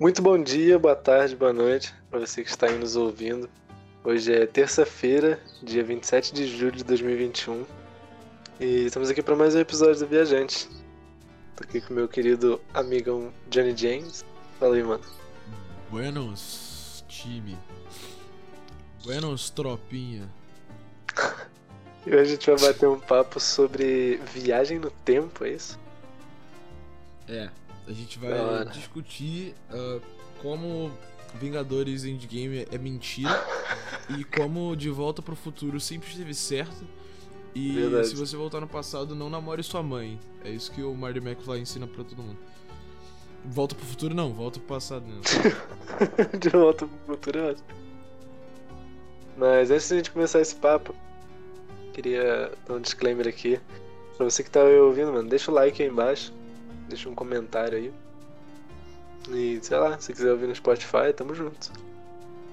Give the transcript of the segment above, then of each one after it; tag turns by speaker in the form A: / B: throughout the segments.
A: Muito bom dia, boa tarde, boa noite para você que está aí nos ouvindo. Hoje é terça-feira, dia 27 de julho de 2021. E estamos aqui para mais um episódio do Viajante. Tô aqui com meu querido amigão Johnny James. Fala aí, mano.
B: Buenos, time. Buenos, tropinha.
A: E hoje a gente vai bater um papo sobre viagem no tempo, é isso?
B: É, a gente vai
A: hora.
B: discutir ah, como Vingadores Endgame é mentira e como De Volta pro Futuro sempre esteve certo. E
A: Verdade.
B: se você voltar no passado, não namore sua mãe. É isso que o Marty McFly ensina pra todo mundo. Volta pro futuro não, volta pro passado mesmo.
A: de volta pro futuro é ótimo. Mas antes de a gente começar esse papo, queria dar um disclaimer aqui. Pra você que tá ouvindo, mano, deixa o like aí embaixo. Deixa um comentário aí. E, sei lá, se quiser ouvir no Spotify, tamo junto.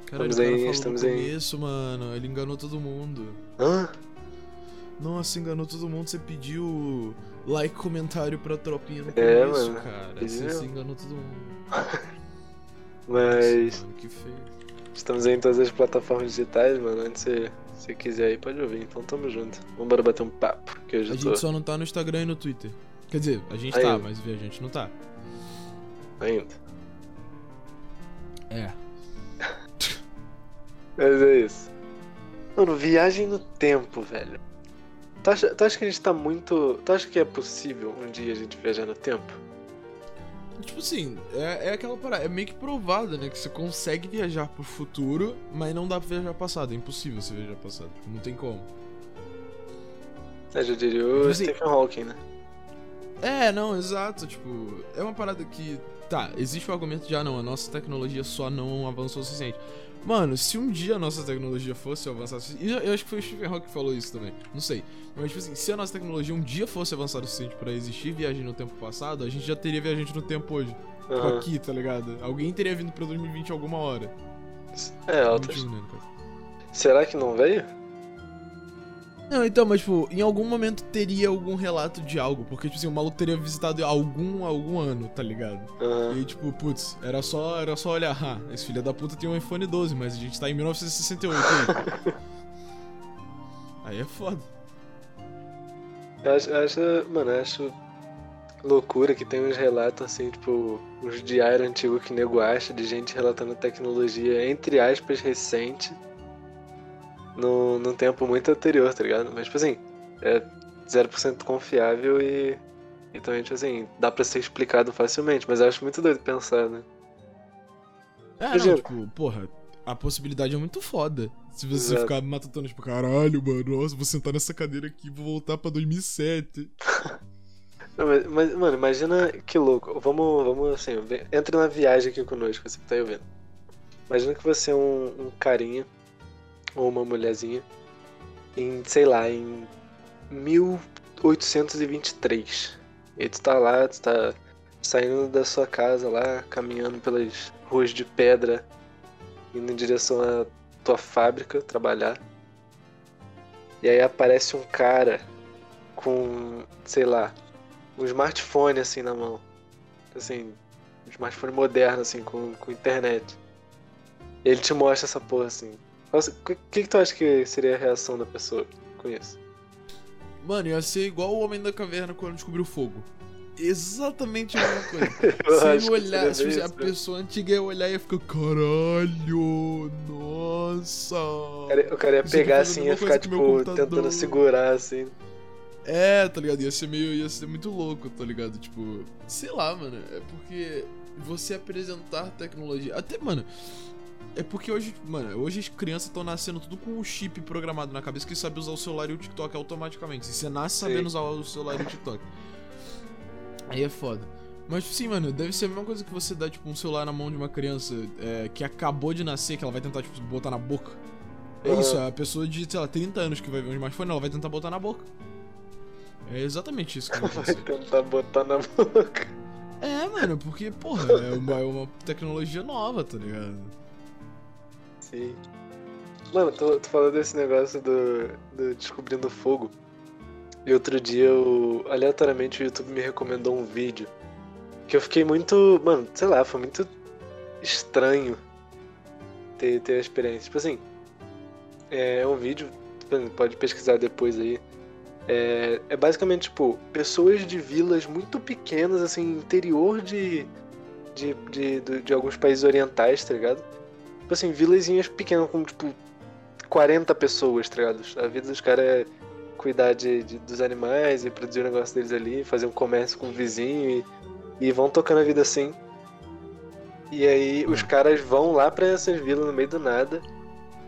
B: Caralho,
A: Estamos aí, estamos
B: no
A: aí.
B: começo, mano. Ele enganou todo mundo.
A: Hã?
B: Nossa, enganou todo mundo. Você pediu like, comentário pra tropinha no
A: É,
B: começo,
A: mano.
B: cara.
A: Pedi
B: Você, você enganou todo mundo.
A: Mas
B: Nossa, mano, que feio.
A: estamos aí em todas as plataformas digitais, mano. Antes se você quiser aí, pode ouvir. Então tamo junto. Vambora bater um papo, que hoje
B: A
A: tô
B: gente só não tá no Instagram e no Twitter. Quer dizer, a gente tá,
A: Ainda.
B: mas a gente não tá.
A: ainda.
B: É.
A: Mas é isso. Mano, viagem no tempo, velho. Tu acha, tu acha que a gente tá muito. Tu acha que é possível um dia a gente viajar no tempo?
B: Tipo assim, é, é aquela parada. É meio que provado, né? Que você consegue viajar pro futuro, mas não dá pra viajar passado. É impossível você viajar passado. Não tem como.
A: Eu já diria o
B: Tipo assim-
A: Stephen Hawking, né?
B: É, não, exato. Tipo, é uma parada que. Tá, existe o argumento de, ah, não, a nossa tecnologia só não avançou o suficiente. Mano, se um dia a nossa tecnologia fosse avançar o suficiente. e Eu, eu acho que foi o Stephen Hawking que falou isso também. Não sei. Mas, tipo assim, se a nossa tecnologia um dia fosse avançar o suficiente pra existir viagem no tempo passado, a gente já teria viajante no tempo hoje. Tipo,
A: Aham.
B: aqui, tá ligado? Alguém teria vindo pra 2020 alguma hora.
A: É, altas.
B: 21, né, no caso.
A: Será que não veio?
B: Não, então, mas, tipo, em algum momento teria algum relato de algo. Porque, tipo assim, o maluco teria visitado algum, algum ano, tá ligado?
A: Aham.
B: E aí, tipo, putz, era só, era só olhar, ah, esse filho da puta tem um iPhone 12, mas a gente tá em 1968 aí. aí é foda.
A: Acho, eu acho, mano, eu acho loucura que tem uns relatos assim, tipo, uns diários antigos que nego acha de gente relatando tecnologia, entre aspas, recente, num, num tempo muito anterior, tá ligado? Mas, tipo assim, é 0% confiável e, e também, tipo assim, dá pra ser explicado facilmente, mas eu acho muito doido pensar, né?
B: É,
A: Imagina.
B: não, tipo, porra, a possibilidade é muito foda. Se você
A: Exato.
B: ficar matutando, tipo, caralho, mano, nossa, vou sentar nessa cadeira aqui e vou voltar pra 2007.
A: Não, mas, mas, mano, imagina que louco. Vamos, vamos assim, entra na viagem aqui conosco, você que tá aí ouvindo. Imagina que você é um, um carinha ou uma mulherzinha em, sei lá, em 1823. E tu tá lá, tu tá saindo da sua casa lá, caminhando pelas ruas de pedra, indo em direção à tua fábrica trabalhar. E aí aparece um cara com, sei lá, um smartphone assim na mão. Assim, um smartphone moderno, assim, com, com internet. E ele te mostra essa porra assim. O que, que, tu acha que seria a reação da pessoa com isso?
B: Mano, ia ser igual o Homem da Caverna quando descobriu o fogo. Exatamente a mesma coisa. Se olhar, se
A: bem
B: a
A: isso, né?
B: pessoa antiga ia olhar e ia ficar, caralho, nossa.
A: O cara, o cara ia
B: Isso aqui
A: pegar assim, ia ficar tipo, tentando segurar assim.
B: É, tá ligado? Ia ser meio. ia ser muito louco, tá ligado? Tipo, sei lá, mano. É porque você apresentar tecnologia. Até, mano. É porque hoje, mano, hoje as crianças estão nascendo tudo com o chip programado na cabeça que sabe usar o celular e o TikTok automaticamente. E você nasce
A: Sim.
B: sabendo usar o celular e o TikTok. Aí é foda. Mas, tipo assim, mano, deve ser a mesma coisa que você dá, tipo, um celular na mão de uma criança é, que acabou de nascer, que ela vai tentar, tipo, botar na boca. É
A: Aham.
B: isso, a pessoa de, sei lá, 30 anos que vai ver um smartphone, ela vai tentar botar na boca. É exatamente isso que vai
A: Vai tentar botar na boca.
B: É, mano, porque, porra, é uma, é uma tecnologia nova, tá ligado?
A: Sim. Mano, tu, tu falou desse negócio do, do Descobrindo Fogo. E outro dia, eu, aleatoriamente, o YouTube me recomendou um vídeo. Que eu fiquei muito. Mano, sei lá, foi muito estranho ter, ter a experiência. Tipo assim, é um vídeo, pode pesquisar depois aí. É, é basicamente, tipo, pessoas de vilas muito pequenas, assim, interior de, de, de, de, de alguns países orientais, tá ligado? Tipo assim, vilazinhas pequenas, com, tipo, 40 pessoas, tá ligado? A vida dos caras é cuidar de, de, dos animais e produzir o negócio deles ali, fazer um comércio com o vizinho e, e vão tocando a vida assim. E aí os caras vão lá pra essas vilas no meio do nada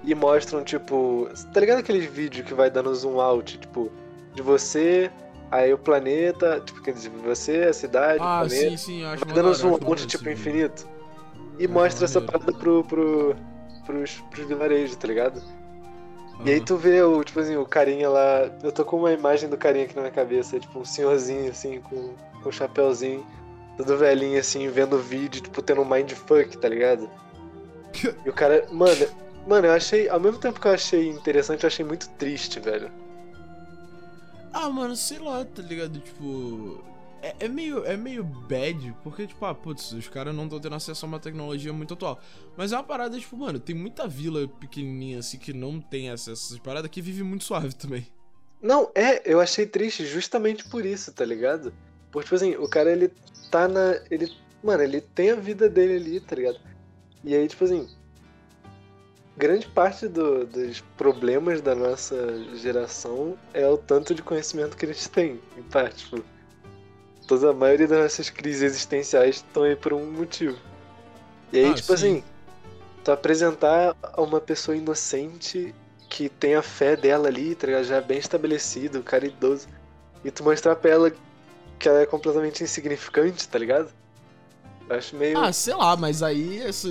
A: e mostram, tipo. Tá ligado aqueles vídeos que vai dando zoom out, tipo, de você, aí o planeta, tipo, quer dizer, você, a cidade,
B: ah,
A: o planeta.
B: sim, sim, acho
A: vai dando zoom out, tipo, infinito. E mostra essa parada pro, pro, pros, pros vilarejos, tá ligado? E aí tu vê o, tipo assim, o carinha lá. Eu tô com uma imagem do carinha aqui na minha cabeça, tipo, um senhorzinho assim, com, com um chapéuzinho, todo velhinho assim, vendo o vídeo, tipo, tendo um mindfuck, tá ligado? E o cara. Mano, mano, eu achei. Ao mesmo tempo que eu achei interessante, eu achei muito triste, velho.
B: Ah, mano, sei lá, tá ligado? Tipo. É, é meio, é meio bad, porque, tipo, ah, putz, os caras não estão tendo acesso a uma tecnologia muito atual. Mas é uma parada, tipo, mano, tem muita vila pequenininha assim que não tem acesso a essas paradas que vive muito suave também.
A: Não, é, eu achei triste justamente por isso, tá ligado? Porque, tipo assim, o cara ele tá na. Ele. Mano, ele tem a vida dele ali, tá ligado? E aí, tipo assim. Grande parte do- dos problemas da nossa geração é o tanto de conhecimento que eles têm, em parte, tipo. Toda a maioria das nossas crises existenciais estão aí por um motivo. E aí,
B: Ah,
A: tipo
B: sim.
A: assim, tu apresentar a uma pessoa inocente que tem a fé dela ali, tá ligado? Já bem estabelecido, cara idoso. E tu mostrar pra ela que ela é completamente insignificante, tá ligado? Acho meio.
B: Ah, sei lá, mas aí esse,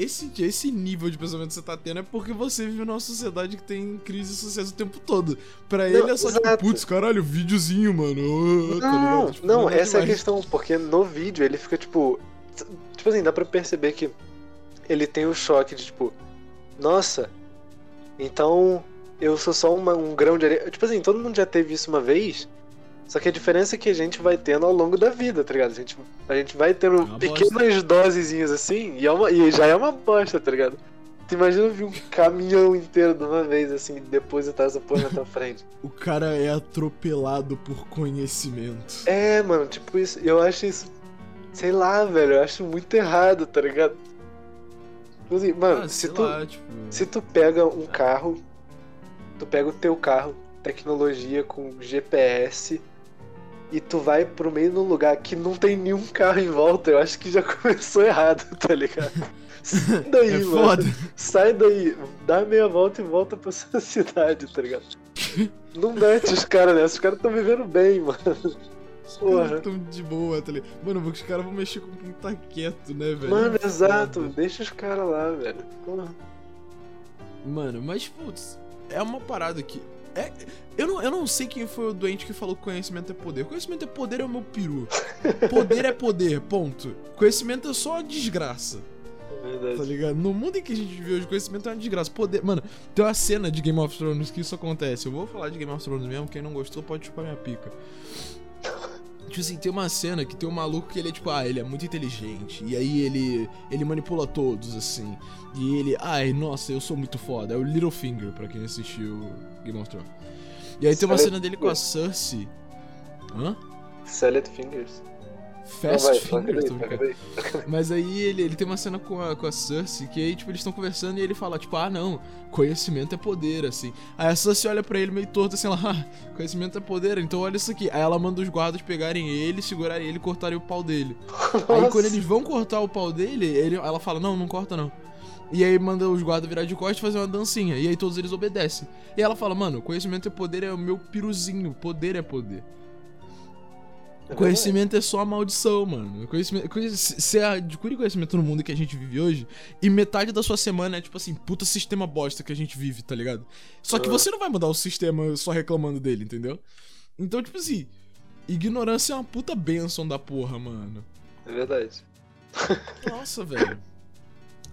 B: esse, esse nível de pensamento que você tá tendo é porque você vive numa sociedade que tem crise social o tempo todo. Pra ele é só tipo,
A: exato.
B: putz, caralho, videozinho, mano. ah, tá
A: não,
B: ligado? Tipo,
A: não,
B: nada
A: essa é a
B: demais.
A: questão, porque no vídeo ele fica tipo. Tipo assim, dá pra perceber que ele tem o choque de tipo, nossa, então eu sou só uma- um grão de areia. Tipo assim, todo mundo já teve isso uma vez, só que a diferença é que a gente vai tendo ao longo da vida, tá ligado? A gente, a gente vai tendo
B: É
A: pequenas dosezinhas assim, e, é uma- e já é uma bosta, tá ligado? Tu imagina vir um caminhão inteiro de uma vez, assim, e depositar essa porra na tua frente.
B: O cara é atropelado por conhecimento.
A: É, mano, tipo isso. Eu acho isso. Sei lá, velho. Eu acho muito errado, tá ligado? Tipo assim, mano,
B: ah,
A: se, tu,
B: lá, tipo.
A: se tu pega um carro, tu pega o teu carro, tecnologia com GPS, e tu vai pro meio de um lugar que não tem nenhum carro em volta, eu acho que já começou errado, tá ligado? Sai daí,
B: É
A: mano.
B: foda.
A: Sai daí, dá meia volta e volta pra sua cidade, tá ligado? Não mete os caras nessa, os caras tão vivendo bem, mano.
B: Os
A: Porra.
B: caras tão de boa, tá ligado? Mano, os caras vão mexer com quem tá quieto, né, velho?
A: Mano, exato, deixa os caras lá, velho. Porra.
B: Mano, mas, putz, é uma parada que. É, eu, não, eu não sei quem foi o doente que falou que conhecimento é poder. Conhecimento é poder é o meu peru. Poder é poder, ponto. Conhecimento é só uma desgraça,
A: É
B: tá
A: verdade.
B: ligado? No mundo em que a gente vive hoje, conhecimento é uma desgraça. Poder. Mano, tem uma cena de Game of Thrones que isso acontece. Eu vou falar de Game of Thrones mesmo, quem não gostou pode chupar minha pica. Tipo assim, tem uma cena que tem um maluco que ele é tipo, ah, ele é muito inteligente. E aí ele ele manipula todos, assim. E ele, ai, nossa, eu sou muito foda. É o Littlefinger, pra quem assistiu Game of Thrones. E aí tem uma cena dele com a Cersei. Hã?
A: Salad Fingers.
B: Fast
A: vai,
B: Fingers, tô brincando. Mas aí ele, ele tem uma cena com a, com a Cersei que aí, tipo, eles estão conversando e ele fala, tipo, ah, não, conhecimento é poder, assim. Aí a Cersei olha pra ele meio torto, assim, ela, ah, conhecimento é poder, então olha isso aqui. Aí ela manda os guardas pegarem ele, segurarem ele e cortarem o pau dele. Aí
A: Nossa.
B: quando eles vão cortar o pau dele, ele, ela fala, não, não corta não. E aí manda os guardas virar de costas e fazer uma dancinha. E aí todos eles obedecem. E ela fala, mano, conhecimento é poder, é o meu piruzinho. Poder é poder.
A: É
B: Conhecimento é só a maldição, mano. Conhecimento, você adquire conhecimento no mundo que a gente vive hoje e metade da sua semana é tipo assim, puta sistema bosta que a gente vive, tá ligado? Só que
A: Ah.
B: você não vai mudar o sistema só reclamando dele, entendeu? Então, tipo assim, ignorância é uma puta benção da porra, mano.
A: É verdade.
B: Nossa, velho.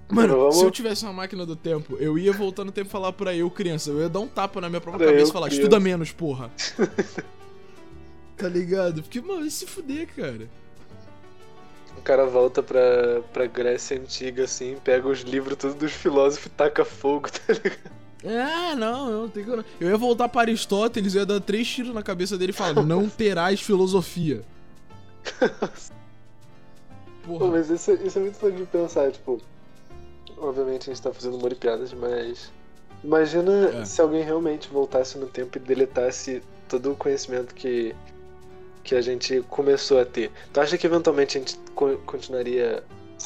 B: Mano,
A: Vamos-
B: se eu tivesse uma máquina do tempo, eu ia voltar no tempo e falar pra eu, criança. Eu ia dar um tapa na minha própria
A: eu,
B: cabeça e falar,
A: criança.
B: estuda menos, porra. tá ligado? Porque, mano, vai se fuder, cara.
A: O cara volta pra, pra Grécia Antiga, assim, pega os livros todos dos filósofos e taca fogo, tá ligado?
B: É, não, eu, tenho que... eu ia voltar para Aristóteles, eu ia dar três tiros na cabeça dele e falar: Não terás filosofia.
A: Porra. Pô, mas isso, isso é muito fã de pensar, tipo. Obviamente a gente tá fazendo humor e piadas, mas. Imagina é. se alguém realmente voltasse no tempo e deletasse todo o conhecimento que, que a gente começou a ter. Tu acha que eventualmente a gente continuaria.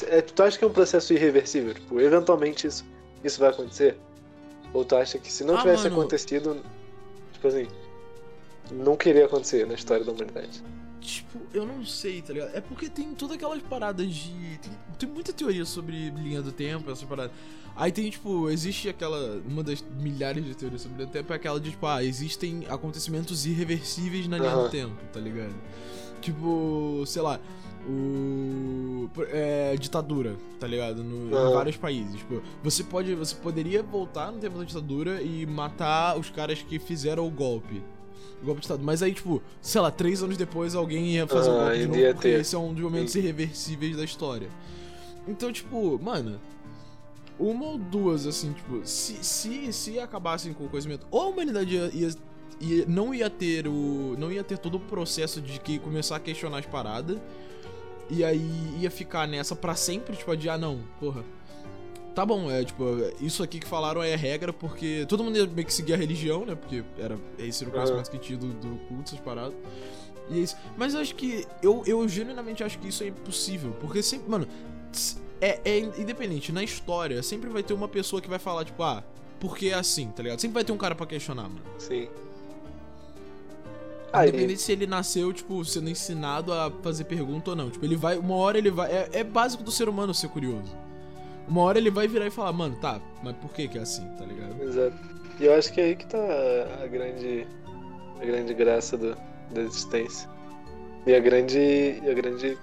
A: É, tu acha que é um processo irreversível? Tipo, eventualmente isso, isso vai acontecer? Ou tu acha que se não ah, tivesse mano. acontecido, tipo assim, não queria acontecer na história da humanidade?
B: Tipo, eu não sei, tá ligado? É porque tem todas aquelas paradas de. Tem, tem muita teoria sobre linha do tempo, essa parada. Aí tem, tipo, existe aquela. Uma das milhares de teorias sobre linha do tempo é aquela de, tipo, ah, existem acontecimentos irreversíveis na linha uhum. do tempo, tá ligado? Tipo, sei lá, o é, ditadura, tá ligado? No, uhum. Em vários países. Tipo, você pode, você poderia voltar no tempo da ditadura e matar os caras que fizeram o golpe. Golpe de estado. Mas aí, tipo, sei lá, três anos depois alguém ia fazer o golpe de novo, porque ter. esse é um dos momentos irreversíveis da história. Então, tipo, mano, uma ou duas, assim, tipo, se, se, se acabassem com o conhecimento, ou a humanidade ia, ia, ia, não ia ter o. não ia ter todo o processo de que começar a questionar as paradas e aí ia ficar nessa para sempre, tipo, de, ah, não, porra. Tá bom, é tipo, isso aqui que falaram é regra, porque todo mundo ia meio que seguir a religião, né? Porque era, esse era o conhecimento que tinha do, do culto, essas paradas. E é isso. Mas eu acho que. Eu, eu genuinamente acho que isso é impossível. Porque sempre. Mano, é, é independente. Na história, sempre vai ter uma pessoa que vai falar, tipo, ah, porque é assim, tá ligado? Sempre vai ter um cara para questionar, mano.
A: Sim.
B: Independente se ele nasceu, tipo, sendo ensinado a fazer pergunta ou não. Tipo, ele vai. Uma hora ele vai. É, é, básico do ser humano ser curioso. Uma hora ele vai virar e falar, mano, tá, mas por que que é assim, tá ligado?
A: Exato. E eu acho que é aí que tá a grande. a grande graça do, da existência. E a grande. E a grande.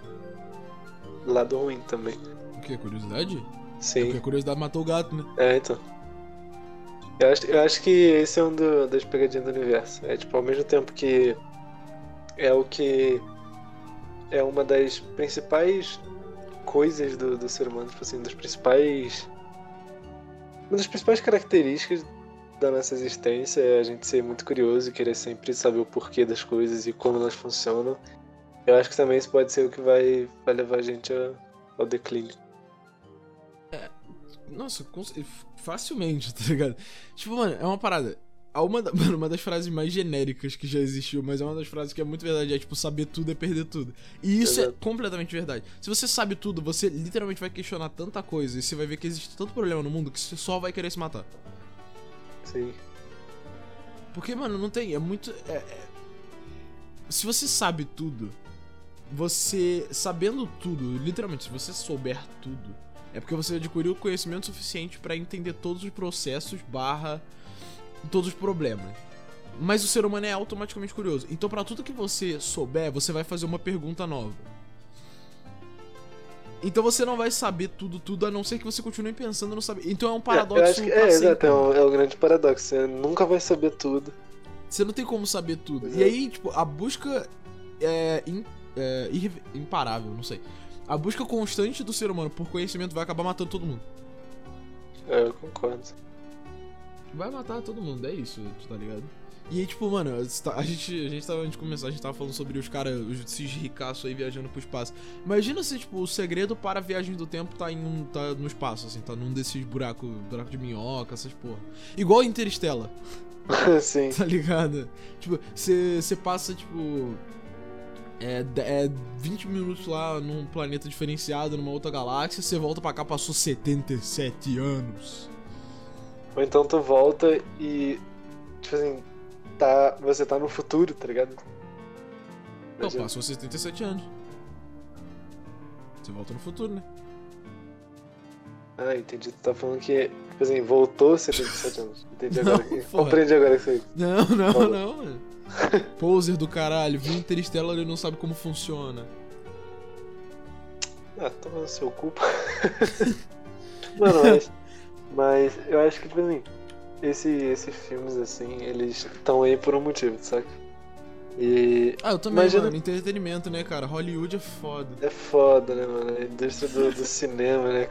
A: lado ruim também.
B: O que? Curiosidade?
A: Sim. É
B: porque a curiosidade matou o gato, né?
A: É, então. Eu acho, eu acho que esse é um do, das pegadinhas do universo. É tipo, ao mesmo tempo que é o que é uma das principais coisas do, do ser humano, tipo assim, das principais. Uma das principais características da nossa existência é a gente ser muito curioso e querer sempre saber o porquê das coisas e como elas funcionam. Eu acho que também isso pode ser o que vai, vai levar a gente ao declínio.
B: É, nossa, facilmente, tá ligado? Tipo, mano, é uma parada. Uma, mano, uma das frases mais genéricas que já existiu, mas é uma das frases que é muito verdade, é tipo, saber tudo é perder tudo. E isso é Exato. é completamente verdade. Se você sabe tudo, você literalmente vai questionar tanta coisa e você vai ver que existe tanto problema no mundo que você só vai querer se matar.
A: Sim.
B: Porque, mano, não tem. É muito. É, é... Se você sabe tudo, você. Sabendo tudo, literalmente, se você souber tudo, é porque você adquiriu conhecimento suficiente para entender todos os processos barra todos os problemas. Mas o ser humano é automaticamente curioso. Então, para tudo que você souber, você vai fazer uma pergunta nova. Então você não vai saber tudo, tudo, a não ser que você continue pensando não saber. Então é um paradoxo.
A: É, que, é exato, é um, é um grande paradoxo. Você nunca vai saber tudo.
B: Você não tem como saber tudo. Exato. E aí, tipo, a busca é, in, é imparável, não sei a busca constante do ser humano por conhecimento vai acabar matando todo mundo.
A: É, eu concordo.
B: Vai matar todo mundo, é isso, tá ligado? E aí, tipo, mano, a gente, a gente tava, antes de começar, a gente tava falando sobre os caras, esses ricaços aí viajando pro espaço. Imagina se, tipo, o segredo para a viagem do tempo tá em um, tá no espaço, assim, tá num desses buracos, buraco de minhoca, essas porra. Igual Interstellar.
A: Sim.
B: Tá ligado? Tipo, você passa, tipo, é, é 20 minutos lá num planeta diferenciado, numa outra galáxia, você volta pra cá, passou 77 anos.
A: Ou então tu volta e. Tipo assim, tá, você tá no futuro, tá ligado?
B: Não, passou 77 anos. Você volta no futuro, né?
A: Ah, entendi. Tu tá falando que, tipo assim, voltou 77 anos. Entendi agora. Não, Compreendi agora isso aí.
B: Não, não, Falou. não, mano. Poser do caralho, viu Interstellar e não sabe como funciona.
A: Ah, toma no seu culpa. Mano, mas, mas eu acho que, tipo assim, esse, esses filmes, assim, eles estão aí por um motivo, sabe? E
B: Ah, eu também,
A: Imagina-
B: mano. Entretenimento, né, cara? Hollywood é foda.
A: é foda, né, mano? A indústria do, do cinema, né?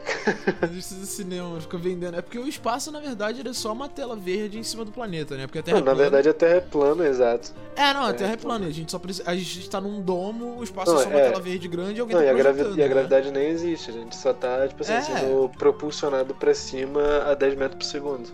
B: A indústria do cinema, fica vendendo. É porque o espaço, na verdade, ele é só uma tela verde em cima do planeta, né? Porque a Terra
A: Não,
B: é
A: na
B: plana.
A: verdade a Terra é plana, exato.
B: É, não, a
A: é
B: Terra é
A: plana.
B: plana. A gente só precisa. A gente tá num domo, o espaço
A: Não,
B: é só uma
A: é.
B: tela verde grande e alguém
A: Não,
B: tá
A: e a, gravi-
B: projetando,
A: e a
B: né?
A: gravidade nem existe, a gente só tá, tipo assim,
B: É.
A: sendo propulsionado pra cima a 10 metros por segundo.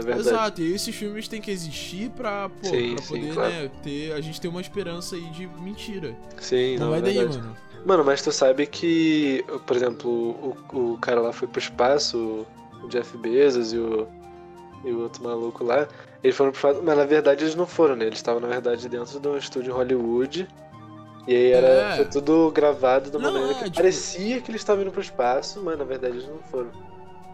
A: Verdade.
B: Exato, e esses filmes têm que existir pra, pô,
A: Sim,
B: pra
A: sim,
B: poder,
A: claro.
B: né, ter. A gente ter uma esperança aí de mentira.
A: Sim,
B: Não
A: não,
B: vai
A: é
B: daí,
A: verdade.
B: mano.
A: Mano, mas tu sabe que, por exemplo, o, o cara lá foi pro espaço, o Jeff Bezos e o, e o outro maluco lá, eles foram pro espaço, mas na verdade eles não foram, né? Eles estavam, na verdade, dentro de um estúdio em Hollywood. E aí era,
B: É.
A: foi tudo gravado de uma
B: Não,
A: maneira
B: é,
A: que
B: tipo-
A: parecia que eles estavam indo pro espaço, mas na verdade eles não foram.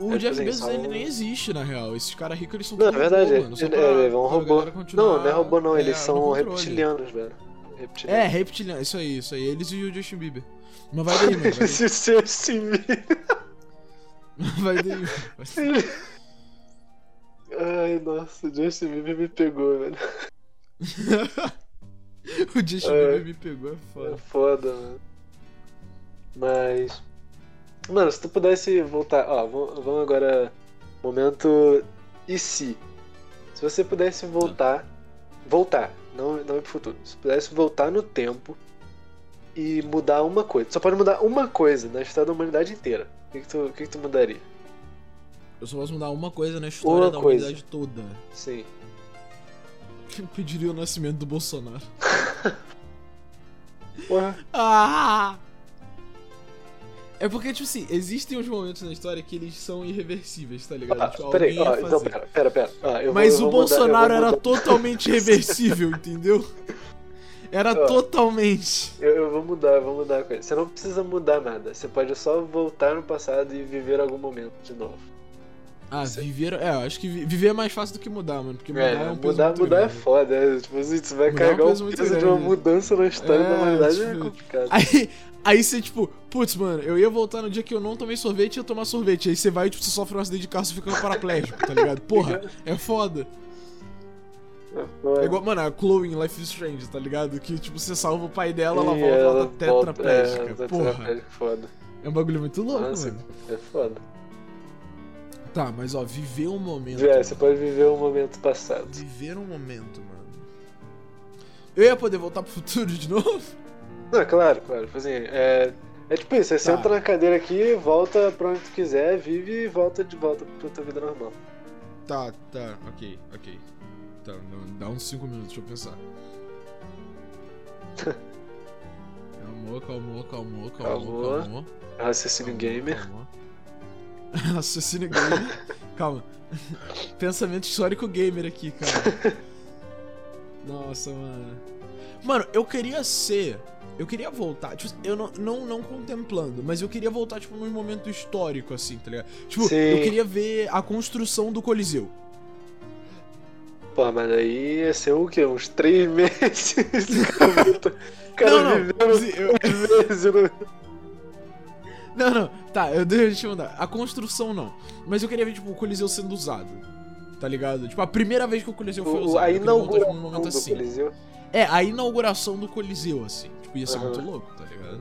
B: O
A: É,
B: Jeff Bezos, ele nem existe, na real. Esses caras ricos, eles são
A: Não, é
B: tudo
A: verdade,
B: robô, mano.
A: É,
B: pra-
A: é, é um robô. Não, não é robô não,
B: é,
A: eles
B: no
A: são reptilianos, velho.
B: É, reptiliano, isso aí, isso aí. Eles e o Justin Bieber. Mas vai daí, mano. Vai daí.
A: Esse seu assim.
B: Vai daí. mano.
A: Ai, nossa, o Justin Bieber me pegou, velho.
B: o Justin
A: É.
B: Bieber me pegou, é
A: É
B: foda.
A: foda, mano. Mas. Mano, se tu pudesse voltar. Ó, vamos agora. Momento. E se? Se você pudesse voltar. Voltar, não, não ir pro futuro. Se pudesse voltar no tempo e mudar uma coisa. Só pode mudar uma coisa na história da humanidade inteira. O que, que, tu, o que, que tu mudaria?
B: Eu só posso mudar uma coisa na história
A: Uma
B: da
A: coisa.
B: humanidade toda.
A: Sim.
B: Impediria o nascimento do Bolsonaro.
A: Porra.
B: Ah! É porque, tipo assim, existem uns momentos na história que eles são irreversíveis, tá ligado?
A: Ah,
B: tipo,
A: peraí, ó, então pera, pera, pera. Ó, eu vou-
B: Mas
A: eu
B: o
A: vou mudar- eu vou
B: Bolsonaro era
A: mudar-
B: totalmente reversível, entendeu? Era
A: Ó.
B: totalmente.
A: Eu, eu vou mudar, eu vou mudar a coisa. Você não precisa mudar nada. Você pode só voltar no passado e viver algum momento de novo.
B: Ah,
A: Sim.
B: viver. É, eu acho que vi- viver é mais fácil do que mudar, mano. Porque mudar é,
A: É,
B: um peso
A: mudar,
B: muito
A: mudar é
B: grande.
A: foda. É, tipo assim, você vai
B: Mudar é um
A: carregar
B: peso
A: peso de uma mudança na história
B: É,
A: da humanidade é
B: tipo,
A: complicado.
B: Aí, aí você, tipo, putz, mano, eu ia voltar no dia que eu não tomei sorvete e ia tomar sorvete. Aí você vai e tipo, você sofre um acidente de carro e fica paraplégico, tá ligado? Porra, é foda. É igual, mano, a Chloe em Life is Strange, tá ligado? Que, tipo, você salva o pai dela, ela
A: E
B: volta, ela tá
A: volta-
B: tetraplégica.
A: É,
B: Porra,
A: tetraplégica, foda.
B: é um bagulho muito louco,
A: Nossa,
B: mano.
A: é foda.
B: Tá, mas ó, viver um momento.
A: É, você pode viver um momento passado.
B: Viver um momento, mano. Eu ia poder voltar pro futuro de novo?
A: Não, claro, claro. Tipo assim, é, é tipo isso, você
B: Tá.
A: senta na cadeira aqui, volta pra onde tu quiser, vive e volta de volta pra tua vida normal.
B: Tá, tá, ok, ok. Tá, dá uns 5 minutos, deixa eu pensar. Calmou, calmou, calmou, calmou,
A: Calmou.
B: calmou.
A: Raciocínio gamer.
B: calmou. Raciocínio gamer. Calma. Pensamento histórico gamer aqui, cara. Nossa, mano. Mano, eu queria ser. Eu queria voltar, tipo, eu não, não, não contemplando, mas eu queria voltar, tipo, num momento histórico, assim, tá ligado? Tipo,
A: Sim.
B: eu queria ver a construção do Coliseu.
A: Porra, mas aí ia ser o quê? Uns três meses? Cara
B: Não, não,
A: vivendo
B: eu-
A: meses.
B: Não, não, tá, eu deixa eu mudar. A construção não. Mas eu queria ver, tipo, o Coliseu sendo usado. Tá ligado? Tipo, a primeira vez que o Coliseu foi
A: O-
B: usado.
A: a
B: eu queria voltar, tipo,
A: inauguração
B: num momento
A: do
B: assim.
A: Coliseu.
B: É, a inauguração do Coliseu, assim. Tipo, ia ser
A: Aham.
B: muito louco, tá ligado?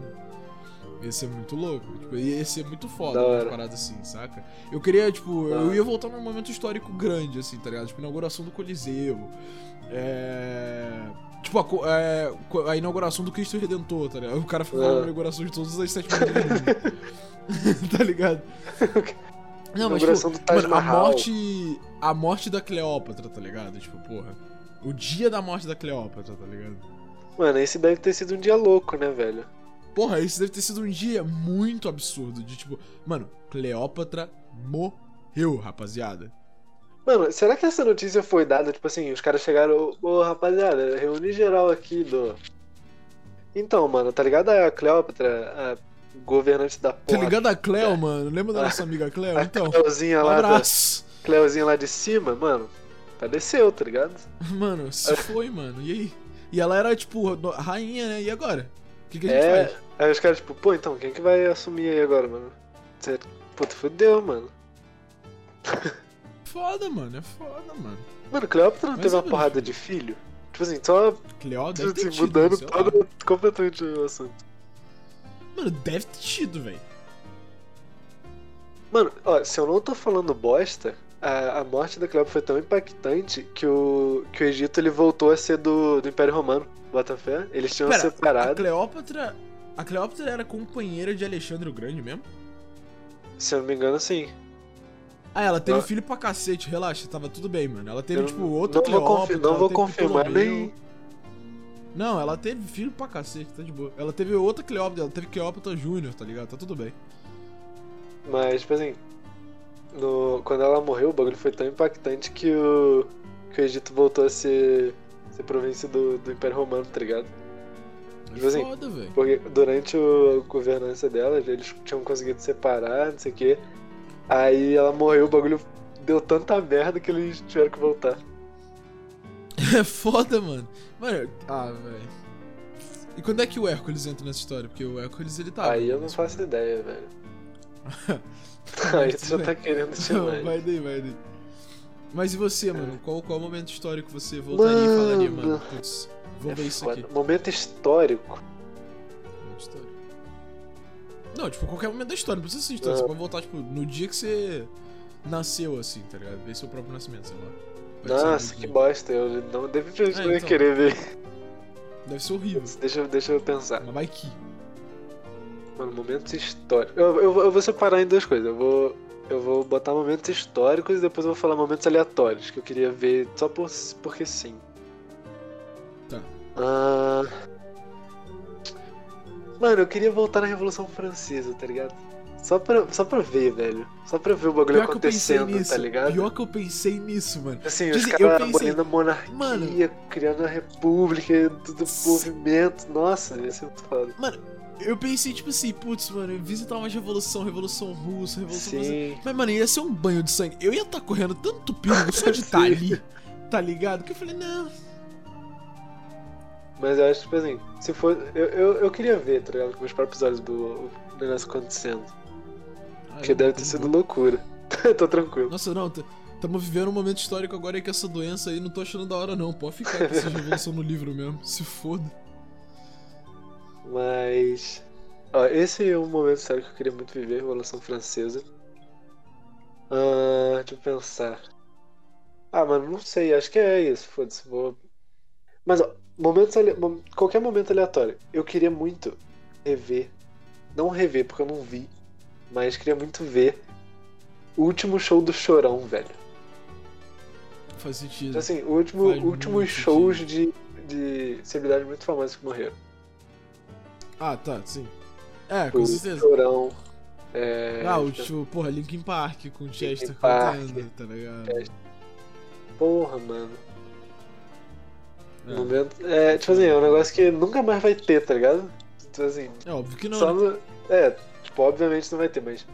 B: Ia ser muito louco. Tipo, ia ser muito foda
A: Da
B: uma
A: hora.
B: parada assim, saca? Eu queria, tipo,
A: Da
B: eu
A: hora.
B: ia voltar num momento histórico grande, assim, tá ligado? Tipo, inauguração do Coliseu. É. Tipo, a, é, a inauguração do Cristo Redentor, tá ligado? O cara ficou falando
A: Ah.
B: a inauguração de todas as sete maravilhas do mundo. tá ligado? Não, mas, tipo, mano, a morte. A morte da Cleópatra, tá ligado? Tipo, porra. O dia da morte da Cleópatra, tá ligado?
A: Mano, esse deve ter sido um dia louco, né, velho?
B: Porra, esse deve ter sido um dia muito absurdo. De tipo, mano, Cleópatra morreu, rapaziada.
A: Mano, será que essa notícia foi dada, tipo assim, os caras chegaram, ô ô, rapaziada, reúne geral aqui do. Então, mano, tá ligado a Cleópatra, a governante da
B: Tá
A: porra?
B: ligado a Cleo, mano? Lembra da nossa amiga Cleo?
A: A
B: Então,
A: Cleozinha
B: um
A: lá, da,
B: abraço.
A: Cleozinha lá de cima, mano, padeceu, tá ligado?
B: Mano, se foi, mano. E aí? E ela era, tipo, rainha, né? E agora? O que, que a gente
A: É,
B: faz?
A: aí os caras, tipo, pô, então, quem que vai assumir aí agora, mano? Você, puta, fudeu, mano.
B: Foda, mano. É foda, mano.
A: Mano, Cleópatra não teve
B: é
A: uma porrada de filho? Tipo tipo assim, só
B: deve ter
A: assim,
B: tido,
A: mudando todo, completamente o assunto.
B: Mano, deve ter tido, velho.
A: Mano, ó, se eu não tô falando bosta, a, a morte da Cleópatra foi tão impactante que o, que o Egito ele voltou a ser do, do Império Romano. Bota fé? Eles tinham
B: Pera, a
A: separado.
B: Cleópatra. A Cleópatra era companheira de Alexandre o Grande mesmo?
A: Se eu não me engano, sim.
B: Ah, ela teve
A: Ah.
B: filho pra cacete, relaxa, tava tudo bem, mano. Ela teve,
A: Eu
B: tipo, outra
A: não vou, confi- não vou confirmar nem.
B: Não, ela teve filho pra cacete, tá de boa. Ela teve outra Cleópatra, ela teve Cleópatra Júnior, tá ligado? Tá tudo bem.
A: Mas, tipo assim, no, quando ela morreu, o bagulho foi tão impactante que o, que o Egito voltou a ser, ser província do, do Império Romano, tá ligado? Tipo assim,
B: Foda.
A: Porque durante o- a governança dela, eles tinham conseguido separar, não sei o quê. Aí ela morreu, o bagulho deu tanta merda que eles tiveram que voltar.
B: É foda, mano. Mano, ah, velho. E quando é que o Hércules entra nessa história? Porque o Hércules, ele tá.
A: Aí eu não faço ideia, velho. Aí tu já tá querendo demais.
B: vai daí, vai daí. Mas e você, mano? Qual, qual momento histórico você voltaria e falaria, mano?
A: Mano.
B: Putz, vou
A: É
B: ver isso
A: foda.
B: aqui.
A: Momento histórico.
B: Momento histórico. Não, tipo, qualquer momento da história, não precisa ser história. Você pode voltar, tipo, no dia que você nasceu, assim, tá ligado? Ver seu próprio nascimento, sei lá.
A: Nossa, que bosta. Eu não definitivamente
B: É, então.
A: querer ver.
B: Deve ser horrível.
A: Deixa, eu- deixa eu pensar.
B: Mas vai que.
A: Mano, momentos históricos. Eu, eu, vou- eu vou separar em duas coisas. Eu vou, eu vou botar momentos históricos e depois eu vou falar momentos aleatórios que eu queria ver só por, porque sim.
B: Tá.
A: Ah... Mano, eu queria voltar na Revolução Francesa, tá ligado? Só pra, só pra ver, velho. Só pra ver o bagulho
B: Pior pensei
A: acontecendo,
B: nisso.
A: tá ligado?
B: Pior que eu pensei nisso, mano.
A: Assim,
B: Tipo
A: os
B: assim, eu
A: caras
B: pensei-
A: abolindo a monarquia,
B: Mano.
A: criando a república, tudo
B: S-
A: movimento. Nossa, ia ser muito foda.
B: Eu pensei, tipo assim, putz, mano, visitar uma revolução, revolução russa, revolução.
A: Sim.
B: Mas, mano, ia ser um banho de sangue. Eu ia estar correndo tanto perigo só de estar
A: Sim.
B: ali, tá ligado? Que eu falei, não.
A: Mas eu acho, tipo assim, se for. Eu, eu, eu queria ver, tá ligado? Com os próprios olhos do o negócio acontecendo. Porque
B: Ah,
A: deve
B: não,
A: ter
B: não
A: sido loucura. Tô tranquilo.
B: Nossa, não, tamo vivendo um momento histórico agora aí com essa doença aí, não tô achando da hora não. Pode ficar com essa revolução no livro mesmo, se foda.
A: Mas. Ó, esse é um momento sério que eu queria muito viver, Revolução Francesa. Ah, deixa eu pensar. Ah, mano, não sei, acho que é isso, foda-se, vou. Mas, ó, momentos ale... qualquer momento aleatório. Eu queria muito rever. Não rever, porque eu não vi. Mas queria muito ver o último show do Chorão, velho.
B: Faz sentido.
A: Assim, o último,
B: Faz
A: últimos shows de, de celebridades muito famosas que morreram.
B: Ah, tá, sim. É, com
A: o
B: certeza.
A: Chorão. É,
B: Ah, o
A: tipo,
B: porra, Linkin Park com Chester
A: Park.
B: cantando, tá ligado?
A: Porra, mano.
B: É.
A: Momento. É, tipo assim, é um negócio que nunca mais vai ter, tá ligado? Tipo assim,
B: É óbvio que não.
A: só
B: né?
A: no... É, tipo, obviamente não vai ter, mas.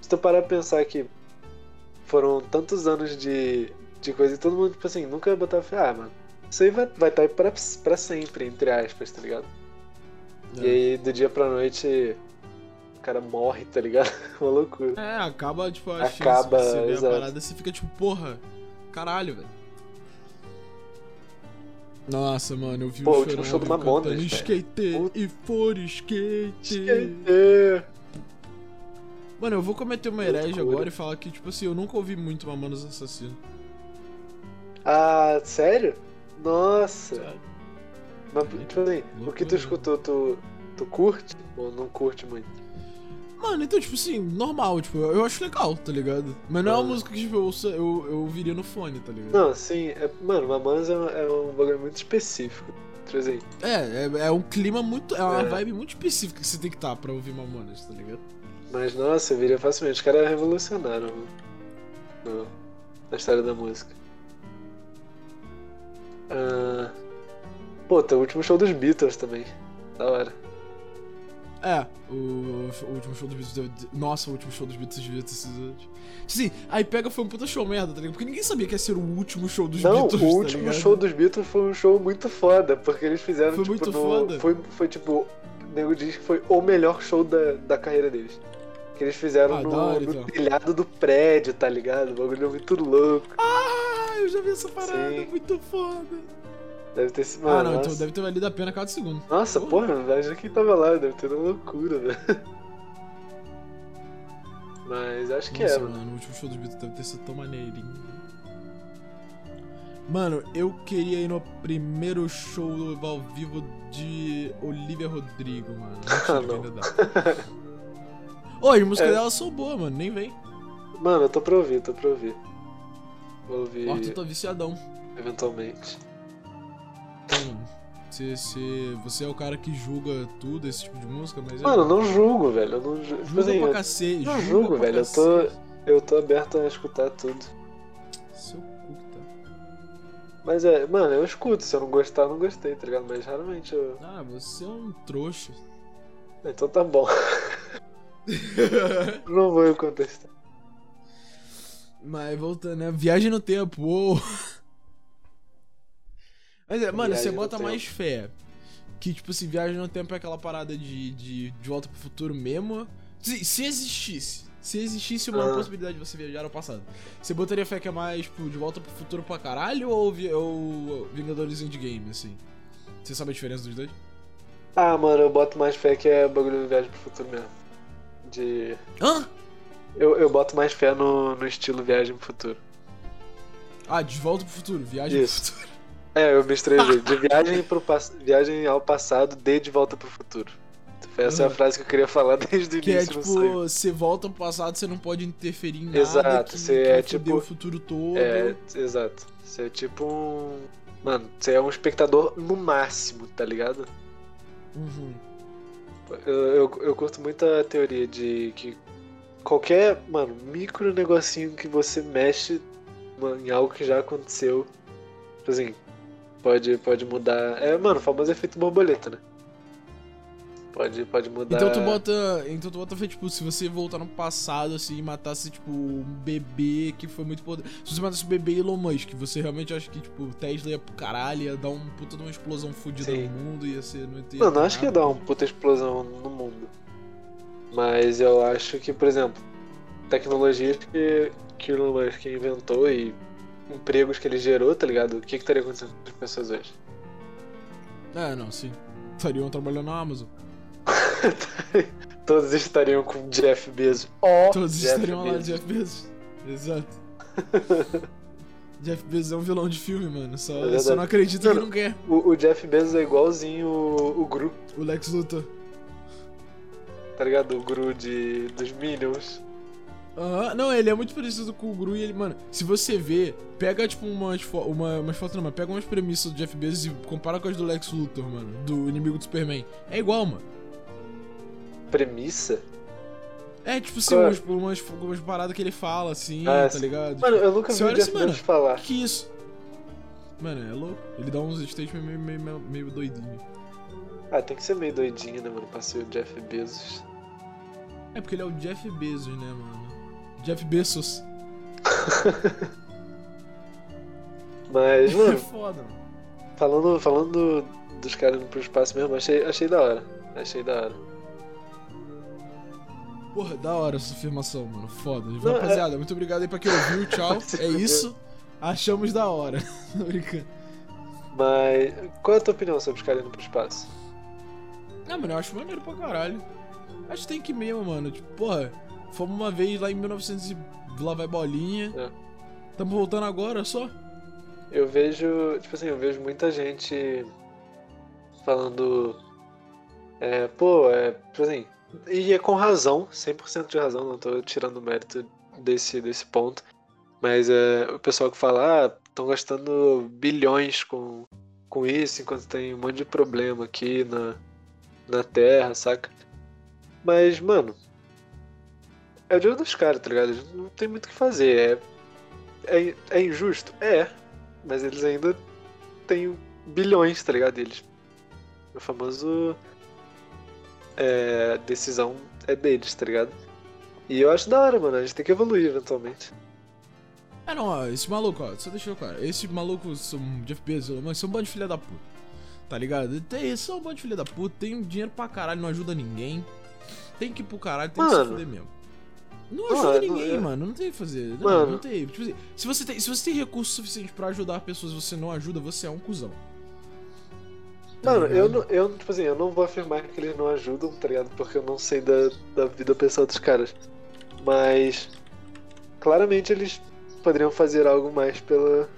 A: Se tu parar pra pensar que foram tantos anos de, de coisa e todo mundo, tipo assim, nunca vai botar fé, ah, mano. Isso aí vai estar vai tá aí pra, pra sempre, entre aspas, tá ligado?
B: É.
A: E aí, do dia pra noite, o cara morre, tá ligado? Uma loucura.
B: É, acaba, tipo, a chance
A: Acaba,
B: de você ver a parada, você fica tipo, porra, caralho, velho. Nossa, mano, eu vi
A: Pô,
B: o
A: o último show do Mamonas,
B: skate e for skate.
A: É.
B: Mano, eu vou cometer uma herege agora e falar que, tipo assim, eu nunca ouvi muito Mamonas Assassino.
A: Ah, sério? Nossa.
B: Sério.
A: Mas, tipo assim, o que tu
B: loucura.
A: escutou, tu, tu curte? Ou não curte muito?
B: Mano, então, tipo assim, normal, tipo, eu acho legal, tá ligado? Mas não é uma
A: Ah.
B: música que, tipo, eu, eu, eu ouviria no fone, tá ligado?
A: Não, sim, é, mano, Mamonas é, um- é um bagulho muito específico. Assim,
B: É, é, é um clima muito. É uma
A: É.
B: vibe muito específica que você tem que estar pra ouvir Mamonas, tá ligado?
A: mas nossa, eu viria facilmente. Os caras revolucionaram no, na história da música. Ah, pô, tem o último show dos Beatles também. Da hora.
B: É, o, o último show dos Beatles. Nossa, o último show dos Beatles devia ter sido. Sim, aí pega foi um puta show merda, tá ligado? Porque ninguém sabia que ia ser o último show dos
A: Não,
B: Beatles.
A: o
B: tá
A: último
B: ligado?
A: show dos Beatles foi um show muito foda, porque eles fizeram,
B: Foi
A: tipo,
B: muito
A: no-
B: foda.
A: Foi, foi tipo, o nego diz que foi o melhor show da, da carreira deles. Que eles fizeram
B: Ah,
A: no,
B: hora,
A: no
B: então.
A: telhado do prédio, tá ligado? O bagulho é muito louco.
B: Ah, eu já vi essa parada,
A: Sim.
B: muito foda.
A: Deve ter sido.
B: Ah, não,
A: nossa.
B: então deve ter valido a pena cada segundo.
A: Nossa,
B: Oh.
A: porra, imagina quem tava lá, deve ter uma loucura, velho. Mas acho que
B: Nossa,
A: é, mano.
B: mano, o último show dos Beatles deve ter sido tão maneirinho. Mano, eu queria ir no primeiro show ao vivo de Olivia Rodrigo, mano.
A: Ah, não.
B: Ô, as músicas
A: É.
B: dela são boas, mano, nem vem.
A: Mano, eu tô pra ouvir, tô pra ouvir. Vou ouvir
B: O Arthur tá viciadão.
A: eventualmente.
B: Então, mano, você, você, você é o cara que julga tudo, esse tipo de música, mas
A: Mano,
B: é.
A: eu não julgo, velho. Eu não julgo. Tipo
B: Julga
A: assim,
B: pra
A: eu,
B: cacete.
A: não julgo, velho, eu tô-
B: cacete.
A: eu tô aberto a escutar tudo.
B: Seu cu tá.
A: Mas é, mano, eu escuto. Se eu não gostar, eu não gostei, tá ligado? Mas raramente eu.
B: Ah, você é um trouxa.
A: Então tá bom. não vou eu contestar.
B: Mas voltando, né? Viagem no tempo, uou. Mas é, mano, você bota
A: tempo.
B: mais fé. Que, tipo assim, viagem no tempo é aquela parada de, de, de volta pro futuro mesmo. Se, se existisse. Se existisse uma
A: Ah.
B: possibilidade de você viajar ao passado. Você botaria fé que é mais, tipo, de volta pro futuro pra caralho ou, ou Vingadores Endgame, assim? Você sabe a diferença dos dois?
A: Ah, mano, eu boto mais fé que é bagulho de viagem pro futuro mesmo. De.
B: Hã?
A: Eu, eu boto mais fé no, no estilo viagem pro futuro.
B: Ah, de volta pro futuro, viagem
A: Isso.
B: pro futuro.
A: É, eu misturei de viagem, pro viagem ao passado, de de volta pro futuro. Essa é a
B: Uhum.
A: frase que eu queria falar desde o
B: Que é
A: início. não saiu.
B: tipo, você volta pro passado, você não pode interferir em nada.
A: Exato,
B: que,
A: você
B: que
A: é tipo-
B: o futuro todo.
A: É, exato. Você é tipo um. Mano, você é um espectador no máximo, tá ligado?
B: Uhum.
A: Eu, eu, eu curto muito a teoria de que qualquer, mano, micro negocinho que você mexe mano, em algo que já aconteceu, tipo assim, pode, pode mudar. É, mano, o famoso efeito borboleta, né? Pode, pode mudar.
B: Então tu bota. Então tu bota tipo, se você voltar no passado, assim, e matasse, tipo, um bebê que foi muito poderoso. Se você matasse o bebê Elon Musk, você realmente acha que, tipo, Tesla ia pro caralho, ia dar um puta de uma explosão fodida no mundo, ia ser. Não ia
A: Mano, acho que ia dar uma puta explosão no mundo. Mas eu acho que, por exemplo, tecnologias que, que o Elon Musk inventou e empregos que ele gerou, tá ligado? O que, que estaria acontecendo com as pessoas hoje?
B: É, não, sim. Estariam trabalhando na Amazon.
A: Todos estariam com Jeff Bezos. Ó,
B: Todos
A: Jeff
B: estariam lá,
A: Bezos.
B: Jeff Bezos. Exato. Jeff Bezos é um vilão de filme, mano. Só,
A: É
B: só não acredita que não quer.
A: O, o Jeff Bezos é igualzinho o, o Gru,
B: O Lex Luthor.
A: tá ligado? O Gru de, dos Minions.
B: Aham, não, ele é muito parecido com o Gru e ele, mano, se você ver, pega tipo umas, fo uma, umas fotos, não, mas pega umas premissas do Jeff Bezos e compara com as do Lex Luthor, mano, do inimigo do Superman. É igual, mano.
A: Premissa?
B: É tipo assim,
A: é?
B: umas, umas, umas paradas que ele fala, assim,
A: Ah,
B: tá ligado?
A: Mano, eu nunca vi o Jeff
B: assim,
A: Bezos falar.
B: Que isso? Mano, é louco. Ele dá uns statements meio, meio, meio, meio doidinho.
A: Ah, tem que ser meio doidinho, né, mano? Pra ser o Jeff Bezos.
B: É porque ele é o Jeff Bezos, né, mano? Jeff Bezos.
A: Mas,
B: É
A: mano,
B: foda, mano.
A: falando, falando dos caras indo pro espaço mesmo, achei, achei da hora. Achei da hora.
B: Porra, da hora essa afirmação, mano. Foda.
A: Não, é-
B: Rapaziada, muito obrigado aí pra quem ouviu. Tchau. É isso. Achamos da hora. Tô brincando.
A: Mas, qual é a tua opinião sobre os caras indo pro espaço?
B: Não, mano, eu acho maneiro pra caralho. Acho que tem que mesmo, mano. Tipo, porra, fomos uma vez lá em 1900 e lá vai bolinha.
A: É.
B: Tamo voltando agora só.
A: Eu vejo, tipo assim, eu vejo muita gente falando. É, pô, é, tipo assim, e é com razão, 100% de razão, não tô tirando mérito desse, desse ponto. Mas é, o pessoal que fala, ah, estão gastando bilhões com, com isso, enquanto tem um monte de problema aqui na, na Terra, saca? Mas, mano, é o dinheiro dos caras, tá ligado? Não tem muito o que fazer. É, é, é injusto? É. Mas eles ainda têm bilhões, tá ligado? Eles. O famoso. É, decisão é deles, tá ligado? E eu acho da hora, mano. A gente tem que evoluir eventualmente.
B: Ah, não, ó, esse maluco, ó, só deixa eu claro. Esse maluco, são Jeff Bezos, mas são um bando de filha da puta. Tá ligado? Tem, são um bando de filha da puta, tem dinheiro pra caralho, não ajuda ninguém. Tem que ir pro caralho, tem que se
A: Mano.
B: fuder mesmo. Não
A: Mano,
B: ajuda ninguém,
A: eu-
B: mano. Não tem o que fazer. Não,
A: Mano.
B: não tem. Tipo assim, se você tem, se você tem recurso suficiente pra ajudar pessoas e você não ajuda, você é um cuzão. Tá
A: Mano, eu, não- eu, tipo assim, eu não vou afirmar que eles não ajudam, tá ligado? Porque eu não sei da, da vida pessoal dos caras. Mas claramente eles poderiam fazer algo mais pela.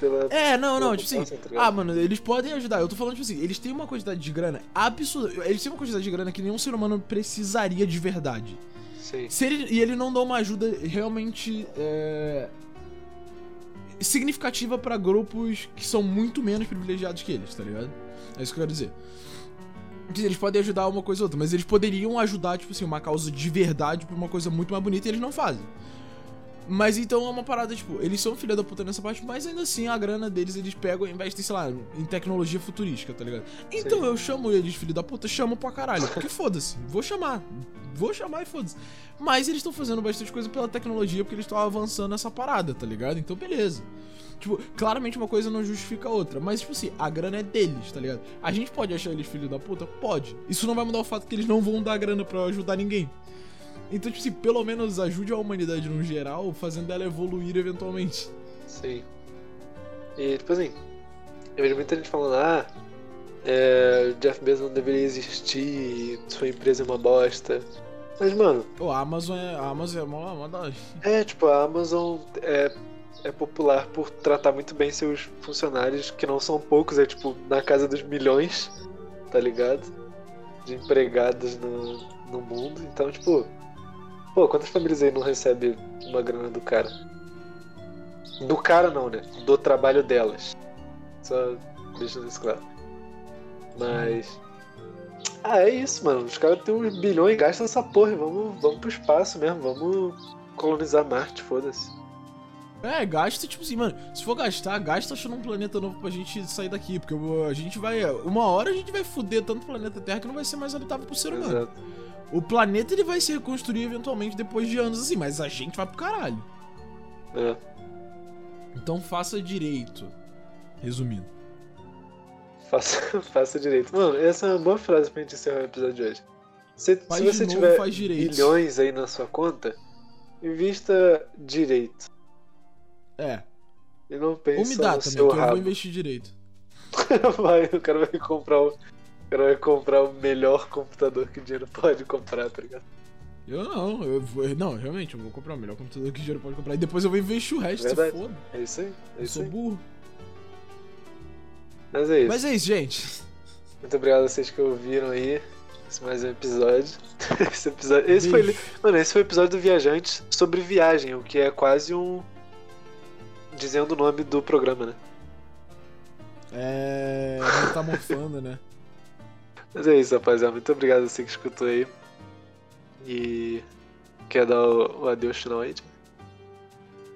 A: pela.
B: É, não, não, tipo assim.
A: tá?
B: Ah, mano, eles podem ajudar. Eu tô falando, tipo assim, eles têm uma quantidade de grana absurda. Eles têm uma quantidade de grana que nenhum ser humano precisaria de verdade.
A: Sim.
B: Se ele, e ele não dá uma ajuda realmente é, significativa pra grupos que são muito menos privilegiados que eles, tá ligado? É isso que eu quero dizer. Quer dizer, Eles podem ajudar uma coisa ou outra, mas eles poderiam ajudar, tipo assim, uma causa de verdade pra uma coisa muito mais bonita e eles não fazem. Mas então é uma parada, tipo, eles são filha da puta nessa parte, mas ainda assim a grana deles eles pegam e investem, sei lá, em tecnologia futurística, tá ligado? Então
A: Sim.
B: eu chamo eles, filho da puta, chamo pra caralho, porque foda-se, vou chamar, vou chamar e foda-se. Mas eles estão fazendo bastante coisa pela tecnologia porque eles estão avançando nessa parada, tá ligado? Então beleza. Tipo, claramente uma coisa não justifica a outra, mas tipo assim, a grana é deles, tá ligado? A gente pode achar eles filho da puta? Pode. Isso não vai mudar o fato que eles não vão dar grana pra ajudar ninguém. Então, tipo assim, pelo menos ajude a humanidade no geral, fazendo ela evoluir eventualmente.
A: Sim. E, tipo assim, eu vejo muita gente falando, ah, é, Jeff Bezos não deveria existir, sua empresa é uma bosta. Mas, mano,
B: a Amazon é. A Amazon é mó, mó da.
A: é, tipo, a Amazon é, é popular por tratar muito bem seus funcionários, que não são poucos, é tipo, na casa dos milhões, tá ligado? De empregados no, no mundo. Então, tipo, pô, quantas famílias aí não recebem uma grana do cara? Do cara não, né? Do trabalho delas. Só deixando isso claro. Mas. Ah, é isso, mano. Os caras têm uns bilhões e gastam essa porra. Vamos, vamos pro espaço mesmo. Vamos colonizar Marte, foda-se.
B: É, gasta, tipo assim, mano, se for gastar, gasta achando um planeta novo pra gente sair daqui. Porque a gente vai. Uma hora a gente vai foder tanto o planeta Terra que não vai ser mais habitável pro ser humano.
A: Exato.
B: O planeta ele vai se reconstruir eventualmente depois de anos assim, mas a gente vai pro caralho.
A: É.
B: Então faça direito. Resumindo.
A: Faça, faça direito. Mano, essa é uma boa frase pra gente encerrar o episódio de hoje. Se, se você
B: novo,
A: tiver bilhões aí na sua conta, invista direito.
B: É.
A: E não pense
B: Ou me dá
A: no
B: também,
A: seu
B: que eu vou investir direito.
A: vai, o cara vai comprar o. O cara vai comprar o melhor computador que o dinheiro pode comprar, tá ligado?
B: Eu não, eu vou. Não, realmente, eu vou comprar o melhor computador que o dinheiro pode comprar. E depois eu vou investir o resto,
A: Verdade.
B: foda.
A: É isso aí, é
B: Eu
A: isso
B: sou
A: aí.
B: burro.
A: Mas é isso.
B: Mas é isso, gente.
A: Muito obrigado a vocês que ouviram aí. Esse mais um episódio. Esse episódio. Esse foi. Mano, esse foi o episódio do Viajante sobre viagem, o que é quase um. Dizendo o nome do programa, né?
B: É. Metamorfando, né?
A: Mas é isso, rapaziada. Muito obrigado a você que escutou aí. E. Quer dar o, o adeus final aí?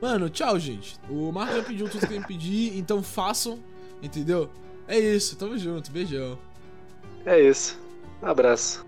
B: Mano, tchau, gente. O Marco já pediu tudo que tem que pedir, então façam, entendeu? É isso, tamo junto, beijão.
A: É isso. Um abraço.